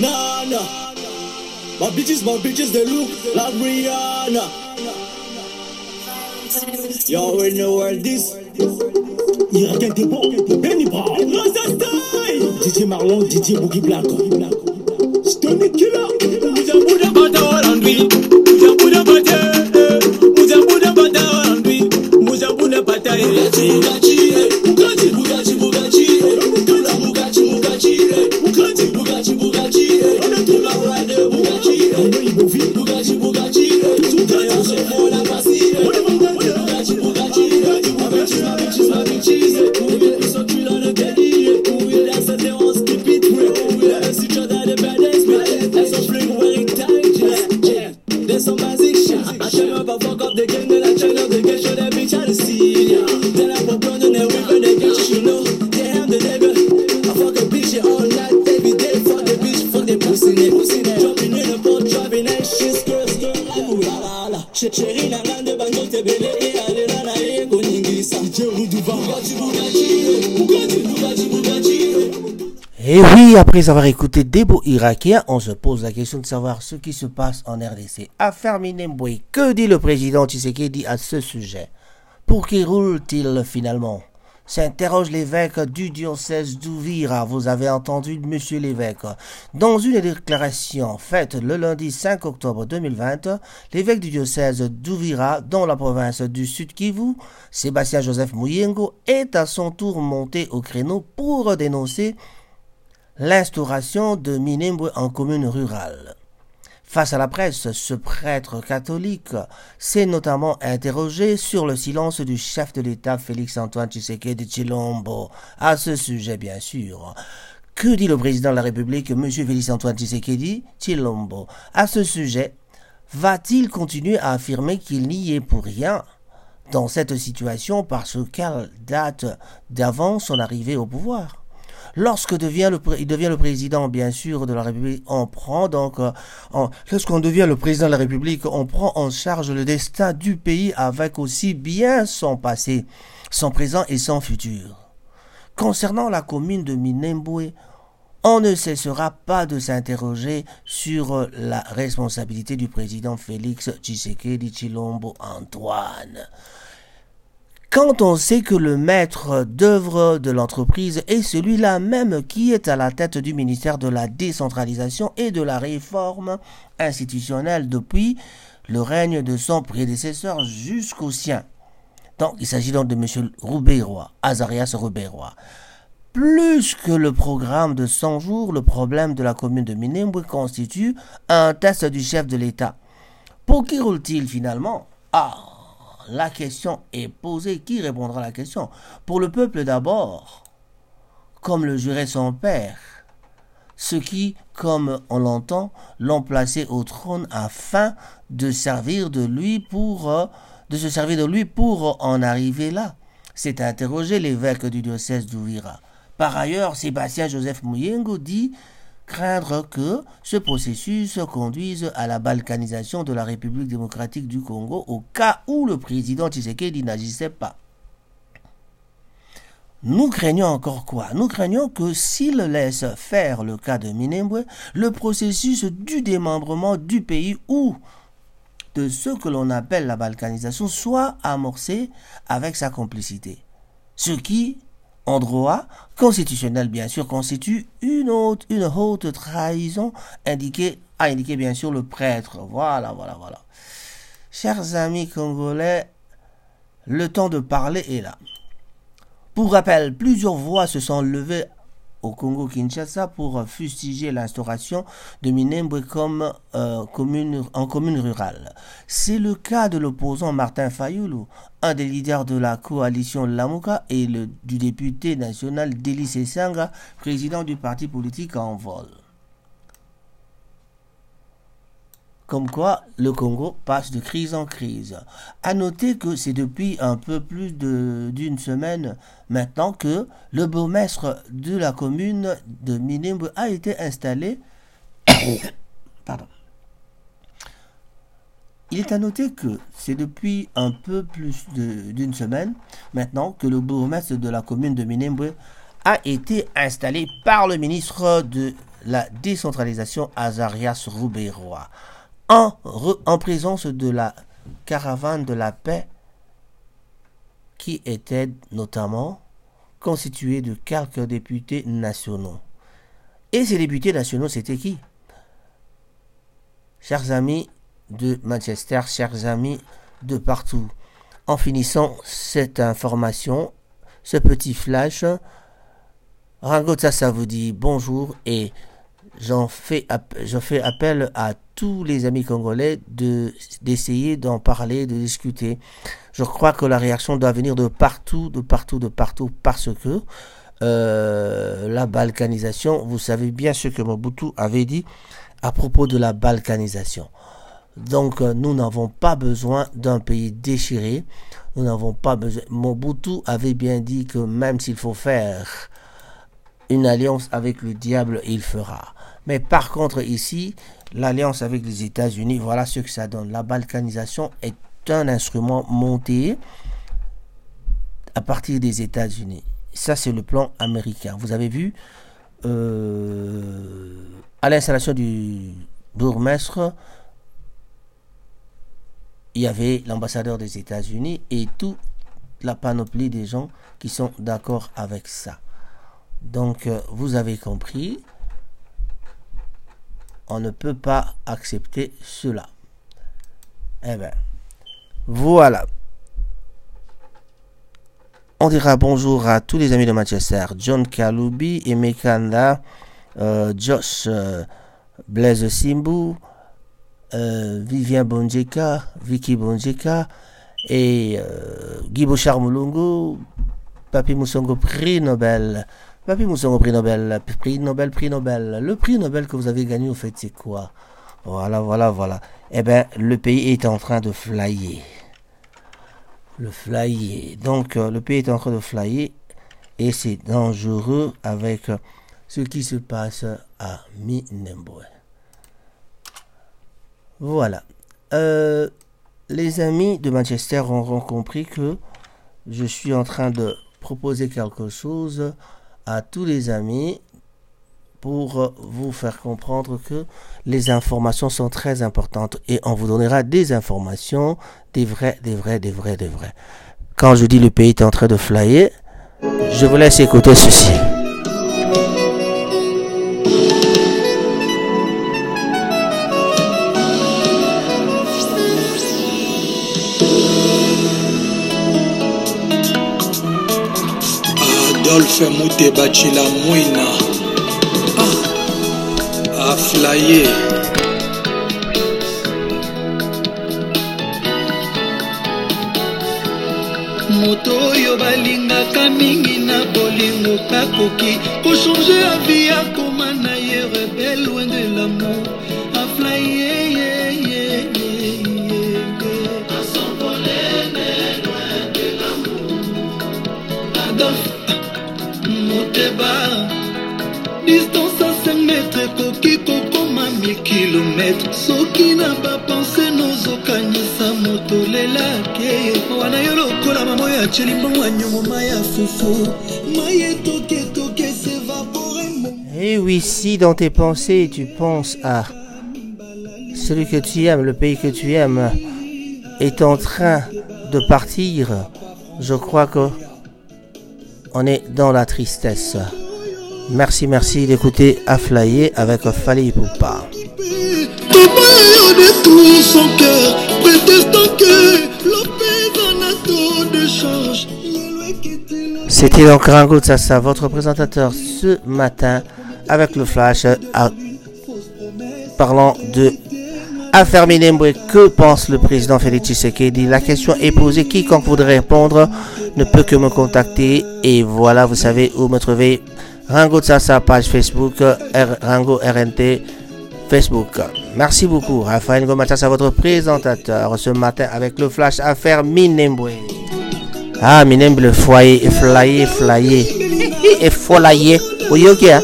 Nah, nah. My bitches, my bitches, they look like Rihanna. You already know where this. Iraken Debo, Benny Brown, Rasta style. DJ Marlon, DJ Boogie Blanco, Stony Killer, Muja Buddha Bata Orandwi. Et oui, après avoir écouté des beaux Irakiens, on se pose la question de savoir ce qui se passe en RDC. Affaire Minembwe, que dit le président Tshisekedi à ce sujet? Pour qui roule-t-il finalement? S'interroge l'évêque du diocèse d'Ouvira. Vous avez entendu, monsieur l'évêque. Dans une déclaration faite le lundi 5 octobre 2020, l'évêque du diocèse d'Ouvira, dans la province du Sud Kivu, Sébastien Joseph Mouyengo, est à son tour monté au créneau pour dénoncer l'instauration de Minembwe en commune rurale. Face à la presse, ce prêtre catholique s'est notamment interrogé sur le silence du chef de l'État Félix-Antoine Tshisekedi Chilombo. À ce sujet, bien sûr. Que dit le président de la République, M. Félix-Antoine Tshisekedi Chilombo À ce sujet, va-t-il continuer à affirmer qu'il n'y est pour rien dans cette situation parce qu'elle date d'avant son arrivée au pouvoir? Lorsque devient le, devient le président, bien sûr, de la République, on prend euh, lorsqu'on devient le président de la République, on prend en charge le destin du pays avec aussi bien son passé, son présent et son futur. Concernant la commune de Minembwe, on ne cessera pas de s'interroger sur euh, la responsabilité du président Félix Tshisekedi Chilombo Antoine. Quand on sait que le maître d'œuvre de l'entreprise est celui-là même qui est à la tête du ministère de la décentralisation et de la réforme institutionnelle depuis le règne de son prédécesseur jusqu'au sien. Donc, il s'agit donc de M. Roubéroy, Azarias Roubéroy. Plus que le programme de 100 jours, le problème de la commune de Minembwe constitue un test du chef de l'État. Pour qui roule-t-il finalement? Ah, la question est posée. Qui répondra à la question? Pour le peuple d'abord, comme le jurait son père. Ceux qui, comme on l'entend, l'ont placé au trône afin de euh, de se servir de lui pour en arriver là. C'est interrogé l'évêque du diocèse d'Ouvira. Par ailleurs, Sébastien Joseph Mouyengo dit craindre que ce processus conduise à la balkanisation de la République démocratique du Congo au cas où le président Tshisekedi n'agissait pas. Nous craignons encore quoi? Nous craignons que s'il laisse faire le cas de Minembwe, le processus du démembrement du pays ou de ce que l'on appelle la balkanisation soit amorcé avec sa complicité. Ce qui, en droit constitutionnel bien sûr, constitue une haute, une haute trahison indiquée, a indiqué bien sûr le prêtre. Voilà, voilà, voilà. Chers amis congolais, le temps de parler est là. Pour rappel, plusieurs voix se sont levées au Congo-Kinshasa pour fustiger l'instauration de Minembwe comme euh, commune, en commune rurale. C'est le cas de l'opposant Martin Fayoulou, un des leaders de la coalition Lamuka et le, du député national Delis Essanga, président du parti politique en vol. Comme quoi, le Congo passe de crise en crise. À noter que c'est depuis un peu plus d'une semaine maintenant que le bourgmestre de la commune de Minembwe a été installé. Pardon. Il est à noter que c'est depuis un peu plus d'une semaine maintenant que le bourgmestre de la commune de Minembwe a été installé par le ministre de la décentralisation Azarias Rouberois. En, en présence de la caravane de la paix qui était notamment constituée de quelques députés nationaux. Et ces députés nationaux, c'était qui? Chers amis de Manchester, chers amis de partout, en finissant cette information, ce petit flash, Rango ça vous dit bonjour et j'en fais, je fais appel à tous les amis congolais de d'essayer d'en parler, de discuter. Je crois que la réaction doit venir de partout, de partout, de partout, parce que euh, la balkanisation, vous savez bien ce que Mobutu avait dit à propos de la balkanisation. Donc euh, nous n'avons pas besoin d'un pays déchiré. Nous n'avons pas besoin. Mobutu avait bien dit que même s'il faut faire une alliance avec le diable, il fera. Mais par contre ici, l'alliance avec les États-Unis, voilà ce que ça donne. La balkanisation est un instrument monté à partir des États-Unis. Ça, c'est le plan américain. Vous avez vu, euh, à l'installation du bourgmestre, il y avait l'ambassadeur des États-Unis et toute la panoplie des gens qui sont d'accord avec ça. Donc, euh, vous avez compris, on ne peut pas accepter cela. Eh bien, voilà. On dira bonjour à tous les amis de Manchester. John Kalubi, Emekanda, euh, Josh euh, Blaise Simbu, euh, Vivien Bonjeka, Vicky Bonjeka et euh, Guy Bouchard Papi Moussongo, prix Nobel. Papi Moussongo, prix Nobel, prix Nobel, prix Nobel. Le prix Nobel que vous avez gagné, au fait, c'est quoi? Voilà, voilà, voilà. Eh bien, le pays est en train de flyer. Le flyer. Donc, euh, le pays est en train de flyer et c'est dangereux avec ce qui se passe à Minembwe. Voilà. Euh, les amis de Manchester auront compris que je suis en train de proposer quelque chose à tous les amis pour vous faire comprendre que les informations sont très importantes et on vous donnera des informations, des vrais, des vrais, des vrais, des vrais. Quand je dis le pays est en train de flyer, je vous laisse écouter ceci. Adolphe mutebacila mwina. Ah, aflaye moto oyo balingaka mingi na bolingo kakoki kochange avi akoma na ye rebel loin de lamour Et oui, si dans tes pensées tu penses à celui que tu aimes, le pays que tu aimes, est en train de partir, je crois que on est dans la tristesse. Merci, merci d'écouter Aflaye avec Fali Poupa. C'était donc Rango Tsassa, votre présentateur ce matin avec le flash à- parlant de Affaire Minembwe. Que pense le président Félix Tshisekedi? La question est posée. Quiconque voudrait répondre ne peut que me contacter. Et voilà, vous savez où me trouver. Rango Tsassa, page Facebook, Rango RNT, Facebook. Merci beaucoup. Raphaël Gomatas, votre présentateur ce matin avec le flash Affaire Minembwe. Ah, Minembwe, le foyer, flyé, flyé. Et folayer. Oui, ok. hein?